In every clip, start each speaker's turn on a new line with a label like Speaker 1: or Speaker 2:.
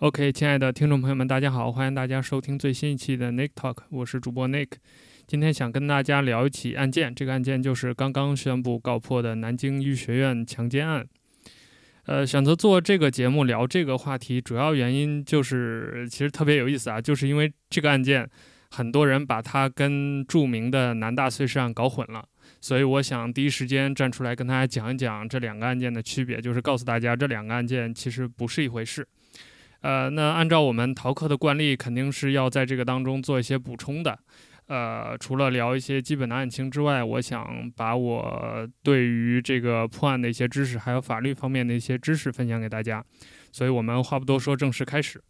Speaker 1: OK，亲爱的听众朋友们，大家好，欢迎大家收听最新一期的 Nick Talk，我是主播 Nick。今天想跟大家聊一起案件，这个案件就是刚刚宣布告破的南京医学院强奸案。呃，选择做这个节目聊这个话题，主要原因就是其实特别有意思啊，就是因为这个案件，很多人把它跟著名的南大碎尸案搞混了，所以我想第一时间站出来跟大家讲一讲这两个案件的区别，就是告诉大家这两个案件其实不是一回事。呃，那按照我们逃课的惯例，肯定是要在这个当中做一些补充的。呃，除了聊一些基本的案情之外，我想把我对于这个破案的一些知识，还有法律方面的一些知识分享给大家。所以我们话不多说，正式开始。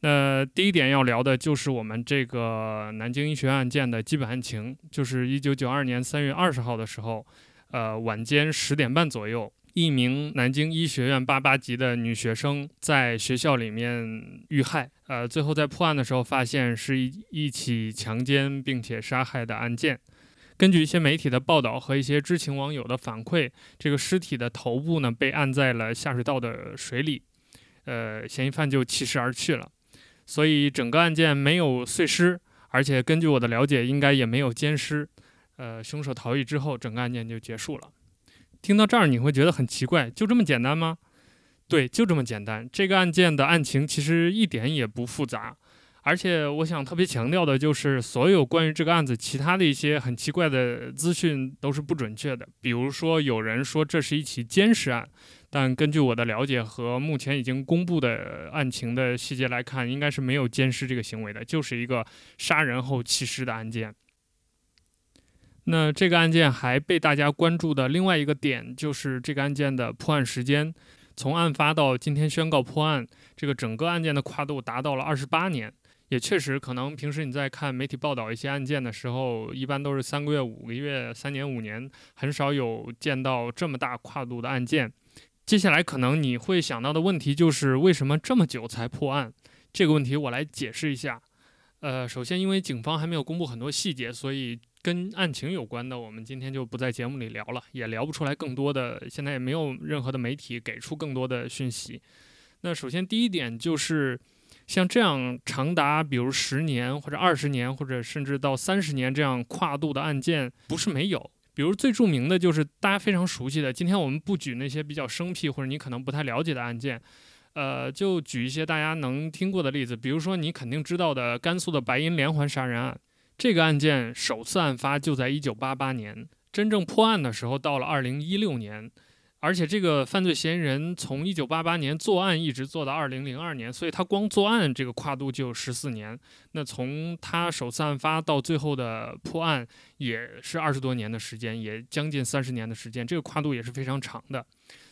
Speaker 1: 那第一点要聊的就是我们这个南京医学院案件的基本案情，就是一九九二年三月二十号的时候，呃，晚间十点半左右。一名南京医学院八八级的女学生在学校里面遇害，呃，最后在破案的时候发现是一一起强奸并且杀害的案件。根据一些媒体的报道和一些知情网友的反馈，这个尸体的头部呢被按在了下水道的水里，呃，嫌疑犯就弃尸而去了。所以整个案件没有碎尸，而且根据我的了解，应该也没有奸尸。呃，凶手逃逸之后，整个案件就结束了。听到这儿你会觉得很奇怪，就这么简单吗？对，就这么简单。这个案件的案情其实一点也不复杂，而且我想特别强调的就是，所有关于这个案子其他的一些很奇怪的资讯都是不准确的。比如说，有人说这是一起奸尸案，但根据我的了解和目前已经公布的案情的细节来看，应该是没有奸尸这个行为的，就是一个杀人后弃尸的案件。那这个案件还被大家关注的另外一个点，就是这个案件的破案时间，从案发到今天宣告破案，这个整个案件的跨度达到了二十八年。也确实，可能平时你在看媒体报道一些案件的时候，一般都是三个月、五个月、三年、五年，很少有见到这么大跨度的案件。接下来可能你会想到的问题就是，为什么这么久才破案？这个问题我来解释一下。呃，首先，因为警方还没有公布很多细节，所以。跟案情有关的，我们今天就不在节目里聊了，也聊不出来更多的。现在也没有任何的媒体给出更多的讯息。那首先第一点就是，像这样长达比如十年或者二十年，或者甚至到三十年这样跨度的案件，不是没有。比如最著名的就是大家非常熟悉的，今天我们不举那些比较生僻或者你可能不太了解的案件，呃，就举一些大家能听过的例子，比如说你肯定知道的甘肃的白银连环杀人案。这个案件首次案发就在一九八八年，真正破案的时候到了二零一六年，而且这个犯罪嫌疑人从一九八八年作案一直做到二零零二年，所以他光作案这个跨度就有十四年。那从他首次案发到最后的破案也是二十多年的时间，也将近三十年的时间，这个跨度也是非常长的。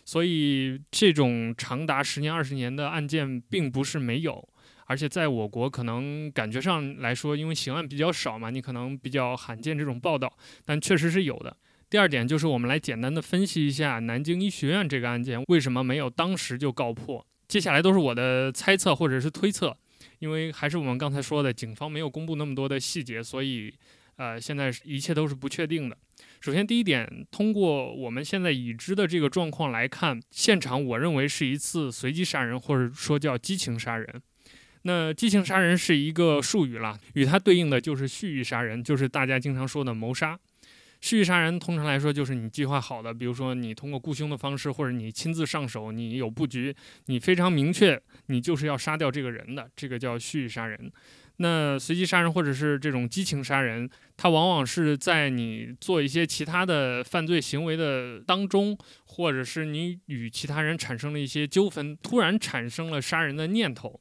Speaker 1: 所以这种长达十年、二十年的案件并不是没有。而且在我国，可能感觉上来说，因为刑案比较少嘛，你可能比较罕见这种报道，但确实是有的。第二点就是，我们来简单的分析一下南京医学院这个案件为什么没有当时就告破。接下来都是我的猜测或者是推测，因为还是我们刚才说的，警方没有公布那么多的细节，所以呃，现在一切都是不确定的。首先，第一点，通过我们现在已知的这个状况来看，现场我认为是一次随机杀人，或者说叫激情杀人。那激情杀人是一个术语了，与它对应的就是蓄意杀人，就是大家经常说的谋杀。蓄意杀人通常来说就是你计划好的，比如说你通过雇凶的方式，或者你亲自上手，你有布局，你非常明确，你就是要杀掉这个人的，这个叫蓄意杀人。那随机杀人或者是这种激情杀人，它往往是在你做一些其他的犯罪行为的当中，或者是你与其他人产生了一些纠纷，突然产生了杀人的念头。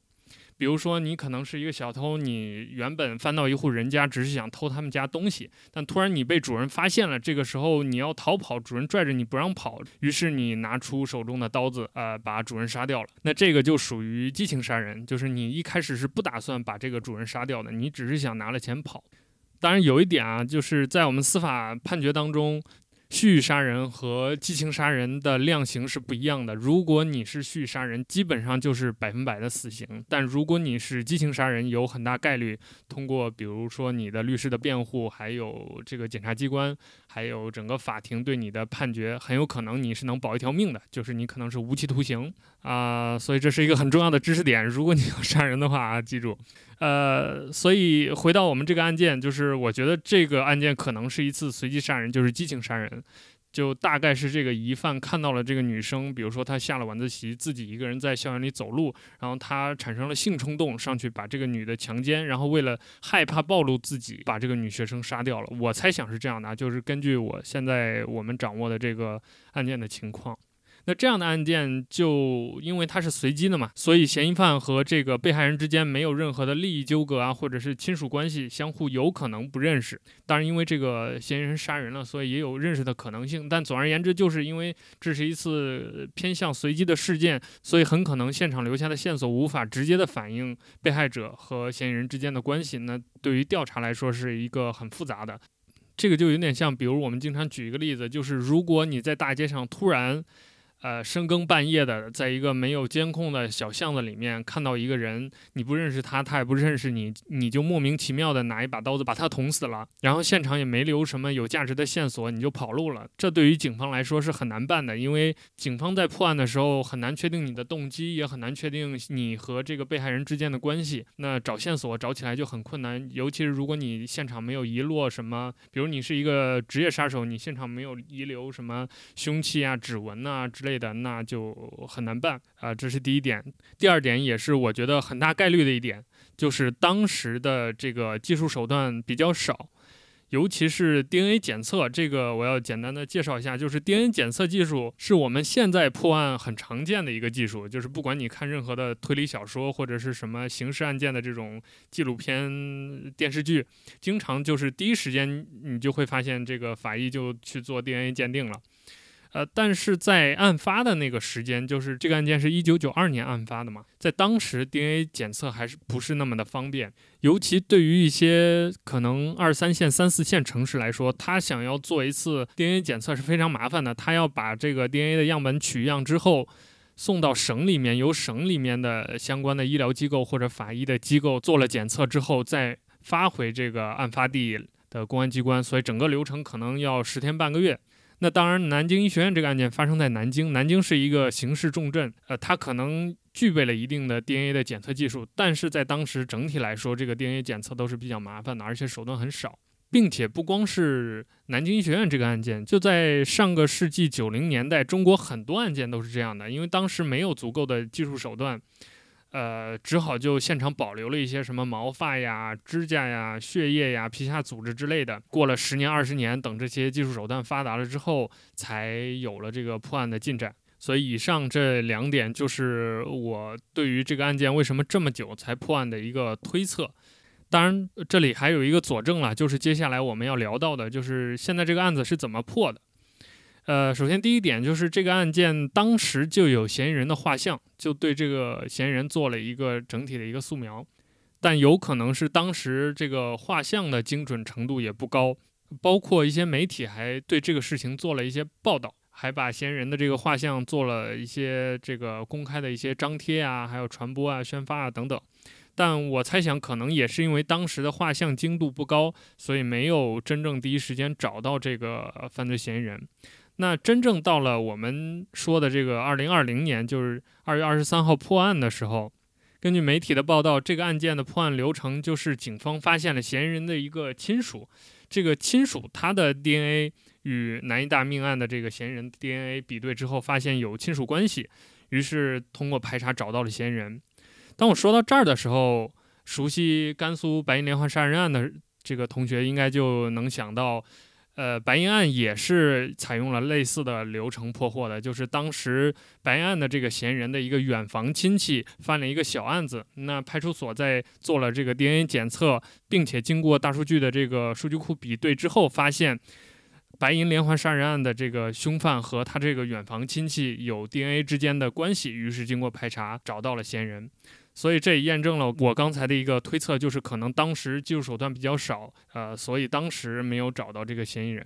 Speaker 1: 比如说，你可能是一个小偷，你原本翻到一户人家，只是想偷他们家东西，但突然你被主人发现了，这个时候你要逃跑，主人拽着你不让跑，于是你拿出手中的刀子，呃，把主人杀掉了。那这个就属于激情杀人，就是你一开始是不打算把这个主人杀掉的，你只是想拿了钱跑。当然有一点啊，就是在我们司法判决当中，蓄意杀人和激情杀人的量刑是不一样的。如果你是蓄意杀人，基本上就是百分百的死刑；但如果你是激情杀人，有很大概率通过，比如说你的律师的辩护，还有这个检察机关，还有整个法庭对你的判决，很有可能你是能保一条命的，就是你可能是无期徒刑啊、所以这是一个很重要的知识点。如果你要杀人的话，记住。呃，所以回到我们这个案件，就是我觉得这个案件可能是一次随机杀人，就是激情杀人，就大概是这个疑犯看到了这个女生，比如说她下了晚自习，自己一个人在校园里走路，然后他产生了性冲动，上去把这个女的强奸，然后为了害怕暴露自己，把这个女学生杀掉了。我猜想是这样的，就是根据我现在我们掌握的这个案件的情况。那这样的案件就因为它是随机的嘛，所以嫌疑犯和这个被害人之间没有任何的利益纠葛啊，或者是亲属关系，相互有可能不认识。当然，因为这个嫌疑人杀人了，所以也有认识的可能性。但总而言之，就是因为这是一次偏向随机的事件，所以很可能现场留下的线索无法直接的反映被害者和嫌疑人之间的关系。那对于调查来说是一个很复杂的。这个就有点像，比如我们经常举一个例子，就是如果你在大街上突然。呃，深更半夜的，在一个没有监控的小巷子里面看到一个人，你不认识他，他也不认识你，你就莫名其妙的拿一把刀子把他捅死了，然后现场也没留什么有价值的线索，你就跑路了。这对于警方来说是很难办的，因为警方在破案的时候很难确定你的动机，也很难确定你和这个被害人之间的关系。那找线索找起来就很困难，尤其是如果你现场没有遗落什么，比如你是一个职业杀手，你现场没有遗留什么凶器啊、指纹啊之类对。的那就很难办啊，这是第一点。第二点也是我觉得很大概率的一点，就是当时的这个技术手段比较少，尤其是 DNA 检测。这个我要简单的介绍一下，就是 DNA 检测技术是我们现在破案很常见的一个技术，就是不管你看任何的推理小说或者是什么刑事案件的这种纪录片电视剧，经常就是第一时间你就会发现这个法医就去做 DNA 鉴定了。呃，但是在案发的那个时间，就是这个案件是一九九二年案发的嘛，在当时 DNA 检测还是不是那么的方便，尤其对于一些可能二三线、三四线城市来说，他想要做一次 DNA 检测是非常麻烦的。他要把这个 DNA 的样本取样之后，送到省里面，由省里面的相关的医疗机构或者法医的机构做了检测之后，再发回这个案发地的公安机关，所以整个流程可能要十天半个月。那当然，南京医学院这个案件发生在南京，南京是一个刑事重镇，呃，它可能具备了一定的 DNA 的检测技术，但是在当时整体来说，这个 DNA 检测都是比较麻烦的，而且手段很少，并且不光是南京医学院这个案件，就在上个世纪九零年代，中国很多案件都是这样的，因为当时没有足够的技术手段。呃，只好就现场保留了一些什么毛发呀、指甲呀、血液呀、皮下组织之类的。过了十年、二十年，等这些技术手段发达了之后，才有了这个破案的进展。所以，以上这两点就是我对于这个案件为什么这么久才破案的一个推测。当然，这里还有一个佐证了，就是接下来我们要聊到的，就是现在这个案子是怎么破的。呃，首先第一点就是这个案件当时就有嫌疑人的画像，就对这个嫌疑人做了一个整体的一个素描，但有可能是当时这个画像的精准程度也不高，包括一些媒体还对这个事情做了一些报道，还把嫌疑人的这个画像做了一些这个公开的一些张贴啊，还有传播啊、宣发啊等等。但我猜想，可能也是因为当时的画像精度不高，所以没有真正第一时间找到这个犯罪嫌疑人。那真正到了我们说的这个二零二零年，就是二月二十三号破案的时候，根据媒体的报道，这个案件的破案流程就是警方发现了嫌疑人的一个亲属，这个亲属他的 DNA 与南医大命案的这个嫌疑人 DNA 比对之后，发现有亲属关系，于是通过排查找到了嫌疑人。当我说到这儿的时候，熟悉甘肃白银连环杀人案的这个同学应该就能想到。呃，白银案也是采用了类似的流程破获的，就是当时白银案的这个嫌疑人的一个远房亲戚犯了一个小案子，那派出所在做了这个 DNA 检测，并且经过大数据的这个数据库比对之后，发现白银连环杀人案的这个凶犯和他这个远房亲戚有 DNA 之间的关系，于是经过排查找到了嫌疑人。所以这也验证了我刚才的一个推测，就是可能当时技术手段比较少，呃，所以当时没有找到这个嫌疑人。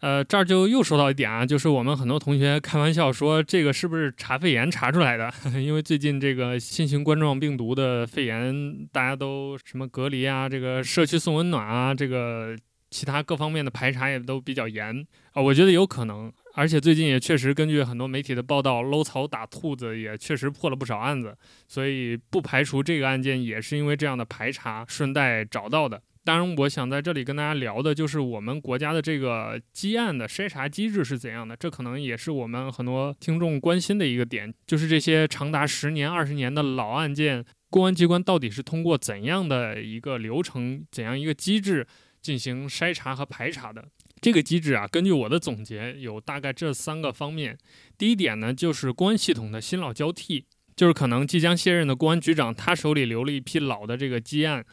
Speaker 1: 呃，这儿就又说到一点啊，就是我们很多同学开玩笑说，这个是不是查肺炎查出来的？因为最近这个新型冠状病毒的肺炎，大家都什么隔离啊，这个社区送温暖啊，这个其他各方面的排查也都比较严啊。我觉得有可能，而且最近也确实根据很多媒体的报道，搂草打兔子也确实破了不少案子，所以不排除这个案件也是因为这样的排查顺带找到的。当然，我想在这里跟大家聊的就是我们国家的这个积案的筛查机制是怎样的。这可能也是我们很多听众关心的一个点，就是这些长达十年、二十年的老案件，公安机关到底是通过怎样的一个流程、怎样一个机制进行筛查和排查的？这个机制啊，根据我的总结，有大概这三个方面。第一点呢，就是公安系统的新老交替，就是可能即将卸任的公安局长，他手里留了一批老的这个积案。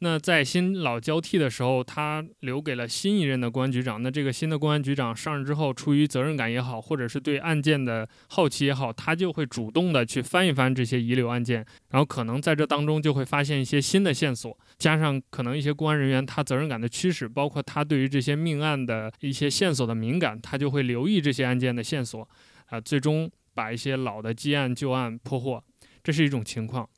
Speaker 1: 那在新老交替的时候，他留给了新一任的公安局长。那这个新的公安局长上任之后，出于责任感也好，或者是对案件的好奇也好，他就会主动的去翻一翻这些遗留案件，然后可能在这当中就会发现一些新的线索，加上可能一些公安人员他责任感的驱使，包括他对于这些命案的一些线索的敏感，他就会留意这些案件的线索，啊，最终把一些老的积案旧案破获，这是一种情况。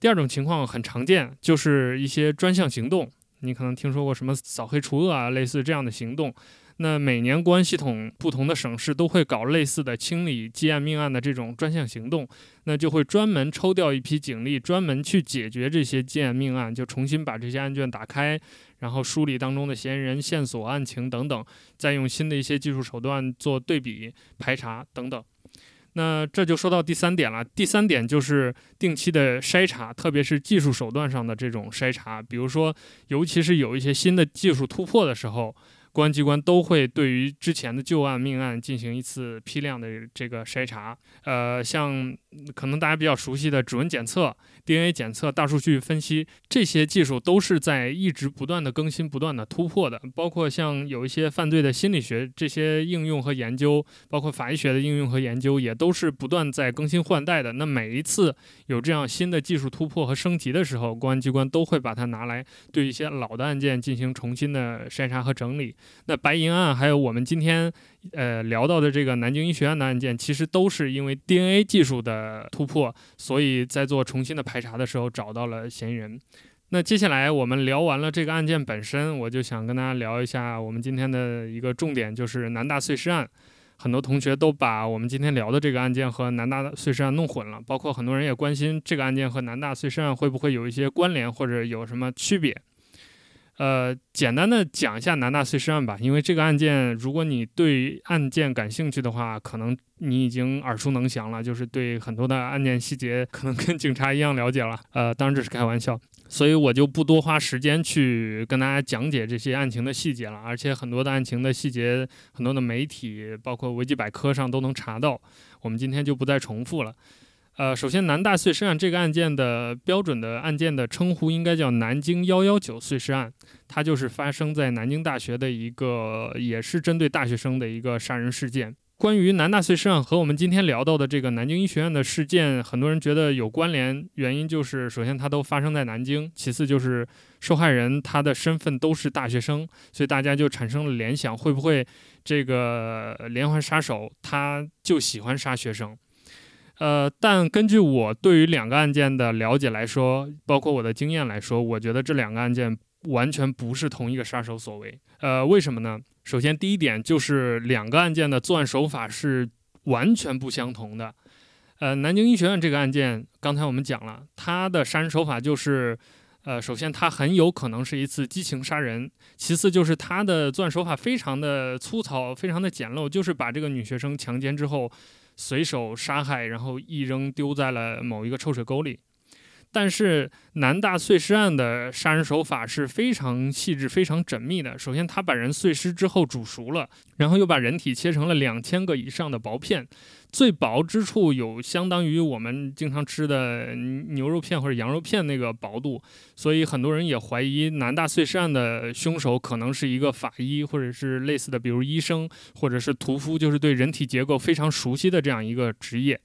Speaker 1: 第二种情况很常见，就是一些专项行动。你可能听说过什么扫黑除恶啊，类似这样的行动。那每年公安系统不同的省市都会搞类似的清理积案命案的这种专项行动，那就会专门抽调一批警力，专门去解决这些积案命案，就重新把这些案卷打开，然后梳理当中的嫌疑人、线索、案情等等，再用新的一些技术手段做对比、排查等等。那这就说到第三点了。第三点就是定期的筛查，特别是技术手段上的这种筛查。比如说，尤其是有一些新的技术突破的时候，公安机关都会对于之前的旧案命案进行一次批量的这个筛查。呃，像可能大家比较熟悉的指纹检测。DNA 检测、大数据分析，这些技术都是在一直不断的更新、不断的突破的。包括像有一些犯罪的心理学这些应用和研究，包括法医学的应用和研究，也都是不断在更新换代的。那每一次有这样新的技术突破和升级的时候，公安机关都会把它拿来对一些老的案件进行重新的筛查和整理。那白银案还有我们今天呃聊到的这个南京医学院的案件，其实都是因为 DNA 技术的突破，所以在做重新的排。查的时候找到了嫌疑人。那接下来我们聊完了这个案件本身，我就想跟大家聊一下我们今天的一个重点，就是南大碎尸案。很多同学都把我们今天聊的这个案件和南大碎尸案弄混了，包括很多人也关心这个案件和南大碎尸案会不会有一些关联或者有什么区别。呃，简单的讲一下南大碎尸案吧，因为这个案件，如果你对案件感兴趣的话，可能你已经耳熟能详了，就是对很多的案件细节可能跟警察一样了解了。呃，当然这是开玩笑，所以我就不多花时间去跟大家讲解这些案情的细节了。而且很多的案情的细节，很多的媒体包括维基百科上都能查到，我们今天就不再重复了。呃，首先，南大碎尸案这个案件的标准的案件的称呼应该叫南京幺幺九碎尸案，它就是发生在南京大学的一个，也是针对大学生的一个杀人事件。关于南大碎尸案和我们今天聊到的这个南京医学院的事件，很多人觉得有关联，原因就是首先它都发生在南京，其次就是受害人他的身份都是大学生，所以大家就产生了联想，会不会这个连环杀手他就喜欢杀学生？呃，但根据我对于两个案件的了解来说，包括我的经验来说，我觉得这两个案件完全不是同一个杀手所为。呃，为什么呢？首先，第一点就是两个案件的作案手法是完全不相同的。呃，南京医学院这个案件，刚才我们讲了，他的杀人手法就是，呃，首先他很有可能是一次激情杀人，其次就是他的作案手法非常的粗糙，非常的简陋，就是把这个女学生强奸之后。随手杀害，然后一扔丢在了某一个臭水沟里。但是南大碎尸案的杀人手法是非常细致、非常缜密的。首先，他把人碎尸之后煮熟了，然后又把人体切成了两千个以上的薄片，最薄之处有相当于我们经常吃的牛肉片或者羊肉片那个薄度。所以很多人也怀疑南大碎尸案的凶手可能是一个法医，或者是类似的，比如医生或者是屠夫，就是对人体结构非常熟悉的这样一个职业。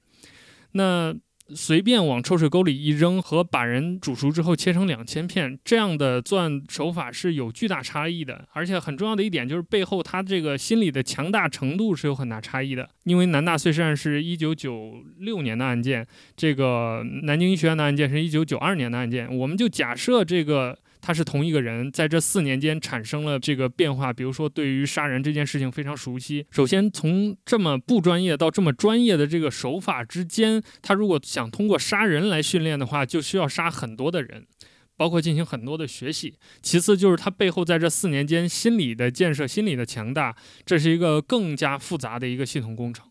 Speaker 1: 那。随便往臭水沟里一扔，和把人煮熟之后切成两千片，这样的作案手法是有巨大差异的。而且很重要的一点就是背后他这个心理的强大程度是有很大差异的。因为南大碎尸案是一九九六年的案件，这个南京医学院的案件是一九九二年的案件，我们就假设这个。他是同一个人，在这四年间产生了这个变化。比如说，对于杀人这件事情非常熟悉。首先，从这么不专业到这么专业的这个手法之间，他如果想通过杀人来训练的话，就需要杀很多的人，包括进行很多的学习。其次，就是他背后在这四年间心理的建设、心理的强大，这是一个更加复杂的一个系统工程。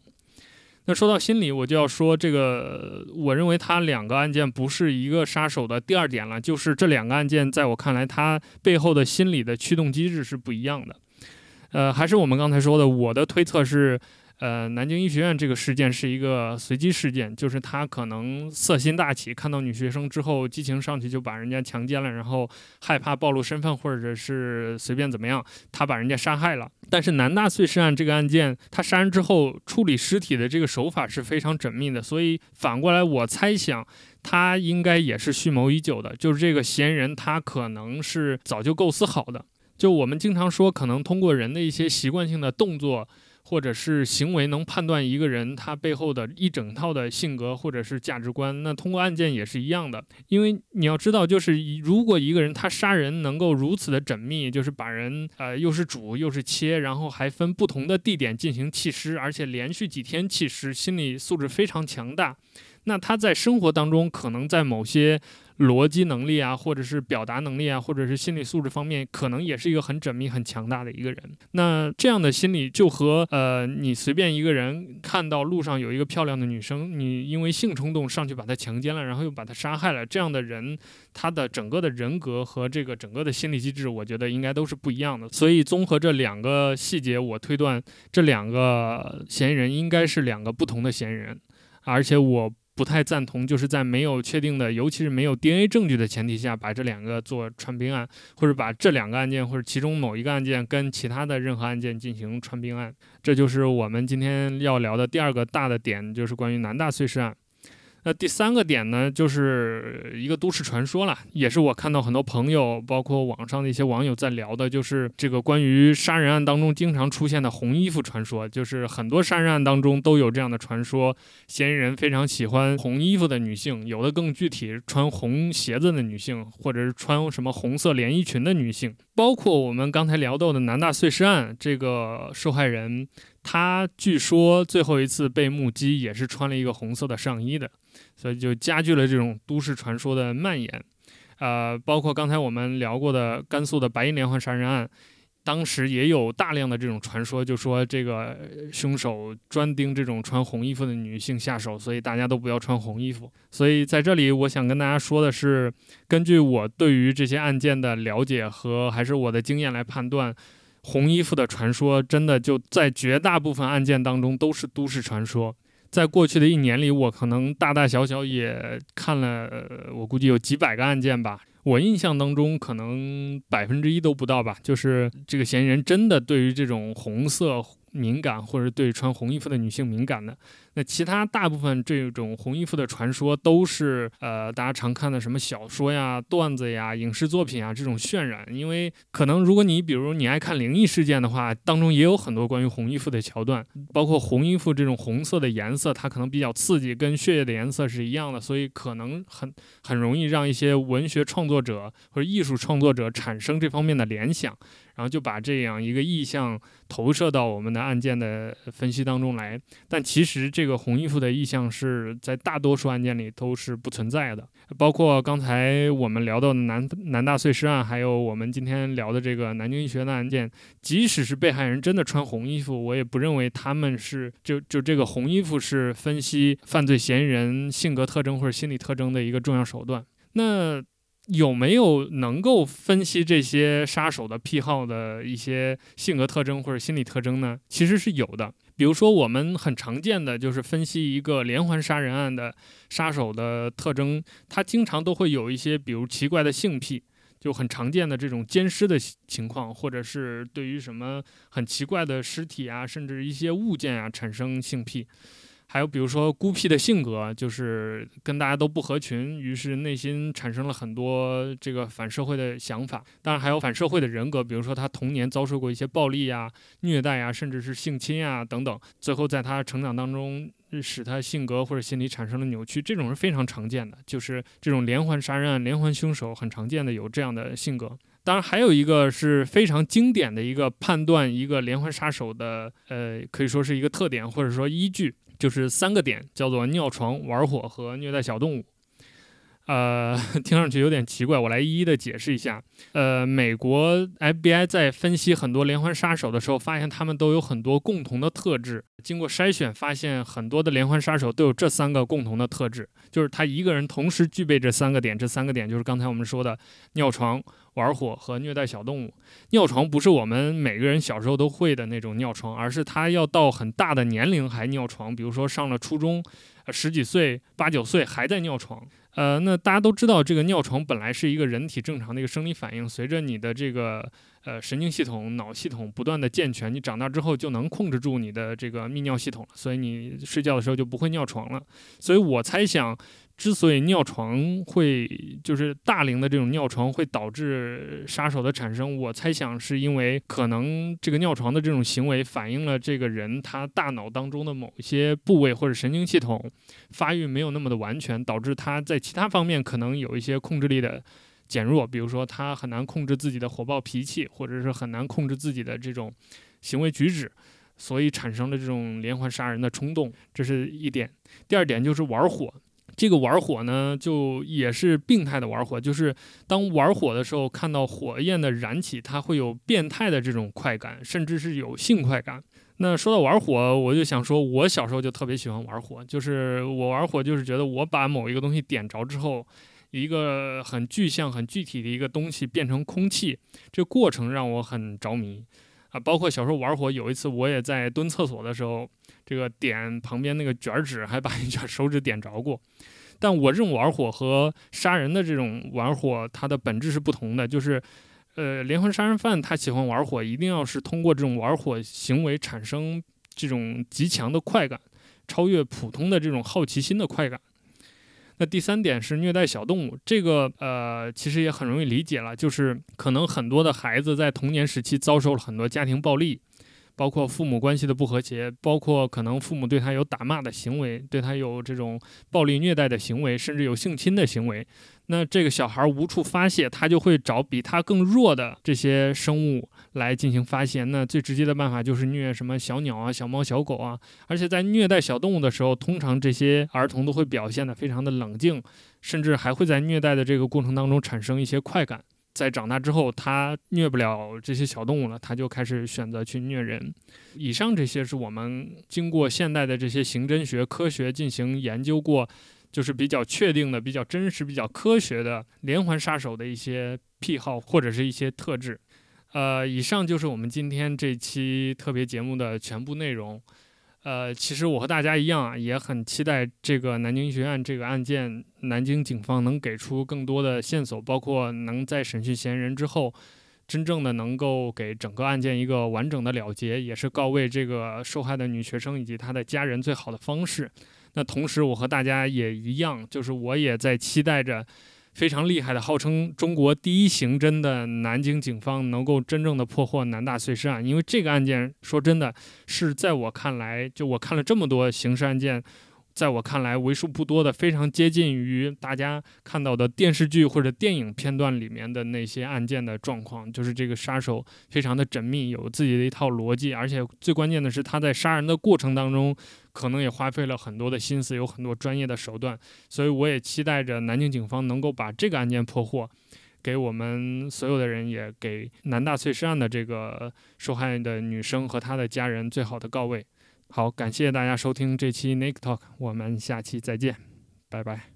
Speaker 1: 那说到心理，我就要说这个，我认为他两个案件不是一个杀手的第二点了，就是这两个案件在我看来，他背后的心理的驱动机制是不一样的。呃，还是我们刚才说的，我的推测是。呃，南京医学院这个事件是一个随机事件，就是他可能色心大起，看到女学生之后激情上去就把人家强奸了，然后害怕暴露身份或者是随便怎么样，他把人家杀害了。但是南大碎尸案这个案件，他杀人之后处理尸体的这个手法是非常缜密的，所以反过来我猜想他应该也是蓄谋已久的，就是这个嫌疑人他可能是早就构思好的。就我们经常说，可能通过人的一些习惯性的动作。或者是行为能判断一个人他背后的一整套的性格或者是价值观，那通过案件也是一样的。因为你要知道，就是如果一个人他杀人能够如此的缜密，就是把人呃又是煮又是切，然后还分不同的地点进行弃尸，而且连续几天弃尸，心理素质非常强大。那他在生活当中可能在某些。逻辑能力啊，或者是表达能力啊，或者是心理素质方面，可能也是一个很缜密、很强大的一个人。那这样的心理就和呃，你随便一个人看到路上有一个漂亮的女生，你因为性冲动上去把她强奸了，然后又把她杀害了，这样的人，他的整个的人格和这个整个的心理机制，我觉得应该都是不一样的。所以综合这两个细节，我推断这两个嫌疑人应该是两个不同的嫌疑人，而且我。不太赞同，就是在没有确定的，尤其是没有 DNA 证据的前提下，把这两个做串并案，或者把这两个案件或者其中某一个案件跟其他的任何案件进行串并案。这就是我们今天要聊的第二个大的点，就是关于南大碎尸案。那第三个点呢，就是一个都市传说了，也是我看到很多朋友，包括网上的一些网友在聊的，就是这个关于杀人案当中经常出现的红衣服传说，就是很多杀人案当中都有这样的传说，嫌疑人非常喜欢红衣服的女性，有的更具体，穿红鞋子的女性，或者是穿什么红色连衣裙的女性，包括我们刚才聊到的南大碎尸案，这个受害人，他据说最后一次被目击也是穿了一个红色的上衣的。所以就加剧了这种都市传说的蔓延，呃，包括刚才我们聊过的甘肃的白银连环杀人案，当时也有大量的这种传说，就说这个凶手专盯这种穿红衣服的女性下手，所以大家都不要穿红衣服。所以在这里，我想跟大家说的是，根据我对于这些案件的了解和还是我的经验来判断，红衣服的传说真的就在绝大部分案件当中都是都市传说。在过去的一年里，我可能大大小小也看了，我估计有几百个案件吧。我印象当中，可能百分之一都不到吧。就是这个嫌疑人真的对于这种红色敏感，或者对穿红衣服的女性敏感的。那其他大部分这种红衣服的传说都是呃大家常看的什么小说呀、段子呀、影视作品啊这种渲染，因为可能如果你比如你爱看灵异事件的话，当中也有很多关于红衣服的桥段，包括红衣服这种红色的颜色，它可能比较刺激，跟血液的颜色是一样的，所以可能很很容易让一些文学创作者或者艺术创作者产生这方面的联想。然后就把这样一个意象投射到我们的案件的分析当中来，但其实这个红衣服的意象是在大多数案件里都是不存在的，包括刚才我们聊到的南南大碎尸案，还有我们今天聊的这个南京医学院的案件，即使是被害人真的穿红衣服，我也不认为他们是就就这个红衣服是分析犯罪嫌疑人性格特征或者心理特征的一个重要手段。那。有没有能够分析这些杀手的癖好的一些性格特征或者心理特征呢？其实是有的。比如说，我们很常见的就是分析一个连环杀人案的杀手的特征，他经常都会有一些，比如奇怪的性癖，就很常见的这种奸尸的情况，或者是对于什么很奇怪的尸体啊，甚至一些物件啊产生性癖。还有比如说孤僻的性格，就是跟大家都不合群，于是内心产生了很多这个反社会的想法。当然还有反社会的人格，比如说他童年遭受过一些暴力呀、虐待呀，甚至是性侵啊等等，最后在他成长当中使他性格或者心理产生了扭曲，这种是非常常见的，就是这种连环杀人案、连环凶手很常见的有这样的性格。当然，还有一个是非常经典的一个判断一个连环杀手的，呃，可以说是一个特点或者说依据，就是三个点，叫做尿床、玩火和虐待小动物。呃，听上去有点奇怪，我来一一的解释一下。呃，美国 FBI 在分析很多连环杀手的时候，发现他们都有很多共同的特质。经过筛选，发现很多的连环杀手都有这三个共同的特质，就是他一个人同时具备这三个点。这三个点就是刚才我们说的尿床、玩火和虐待小动物。尿床不是我们每个人小时候都会的那种尿床，而是他要到很大的年龄还尿床，比如说上了初中，十几岁、八九岁还在尿床。呃，那大家都知道，这个尿床本来是一个人体正常的一个生理反应，随着你的这个呃神经系统、脑系统不断的健全，你长大之后就能控制住你的这个泌尿系统，所以你睡觉的时候就不会尿床了。所以我猜想。之所以尿床会就是大龄的这种尿床会导致杀手的产生，我猜想是因为可能这个尿床的这种行为反映了这个人他大脑当中的某些部位或者神经系统发育没有那么的完全，导致他在其他方面可能有一些控制力的减弱，比如说他很难控制自己的火爆脾气，或者是很难控制自己的这种行为举止，所以产生了这种连环杀人的冲动，这是一点。第二点就是玩火。这个玩火呢，就也是病态的玩火，就是当玩火的时候，看到火焰的燃起，它会有变态的这种快感，甚至是有性快感。那说到玩火，我就想说，我小时候就特别喜欢玩火，就是我玩火就是觉得我把某一个东西点着之后，一个很具象、很具体的一个东西变成空气，这过程让我很着迷啊。包括小时候玩火，有一次我也在蹲厕所的时候。这个点旁边那个卷纸，还把一卷手指点着过。但我这种玩火和杀人的这种玩火，它的本质是不同的。就是，呃，连环杀人犯他喜欢玩火，一定要是通过这种玩火行为产生这种极强的快感，超越普通的这种好奇心的快感。那第三点是虐待小动物，这个呃其实也很容易理解了，就是可能很多的孩子在童年时期遭受了很多家庭暴力。包括父母关系的不和谐，包括可能父母对他有打骂的行为，对他有这种暴力虐待的行为，甚至有性侵的行为。那这个小孩无处发泄，他就会找比他更弱的这些生物来进行发泄。那最直接的办法就是虐什么小鸟啊、小猫、小狗啊。而且在虐待小动物的时候，通常这些儿童都会表现得非常的冷静，甚至还会在虐待的这个过程当中产生一些快感。在长大之后，他虐不了这些小动物了，他就开始选择去虐人。以上这些是我们经过现代的这些刑侦学科学进行研究过，就是比较确定的、比较真实、比较科学的连环杀手的一些癖好或者是一些特质。呃，以上就是我们今天这期特别节目的全部内容。呃，其实我和大家一样啊，也很期待这个南京医学院这个案件，南京警方能给出更多的线索，包括能在审讯嫌疑人之后，真正的能够给整个案件一个完整的了结，也是告慰这个受害的女学生以及她的家人最好的方式。那同时，我和大家也一样，就是我也在期待着。非常厉害的，号称中国第一刑侦的南京警方能够真正的破获南大碎尸案，因为这个案件说真的是在我看来，就我看了这么多刑事案件。在我看来，为数不多的非常接近于大家看到的电视剧或者电影片段里面的那些案件的状况，就是这个杀手非常的缜密，有自己的一套逻辑，而且最关键的是他在杀人的过程当中，可能也花费了很多的心思，有很多专业的手段。所以我也期待着南京警方能够把这个案件破获，给我们所有的人，也给南大碎尸案的这个受害的女生和她的家人最好的告慰。好，感谢大家收听这期 Nick Talk，我们下期再见，拜拜。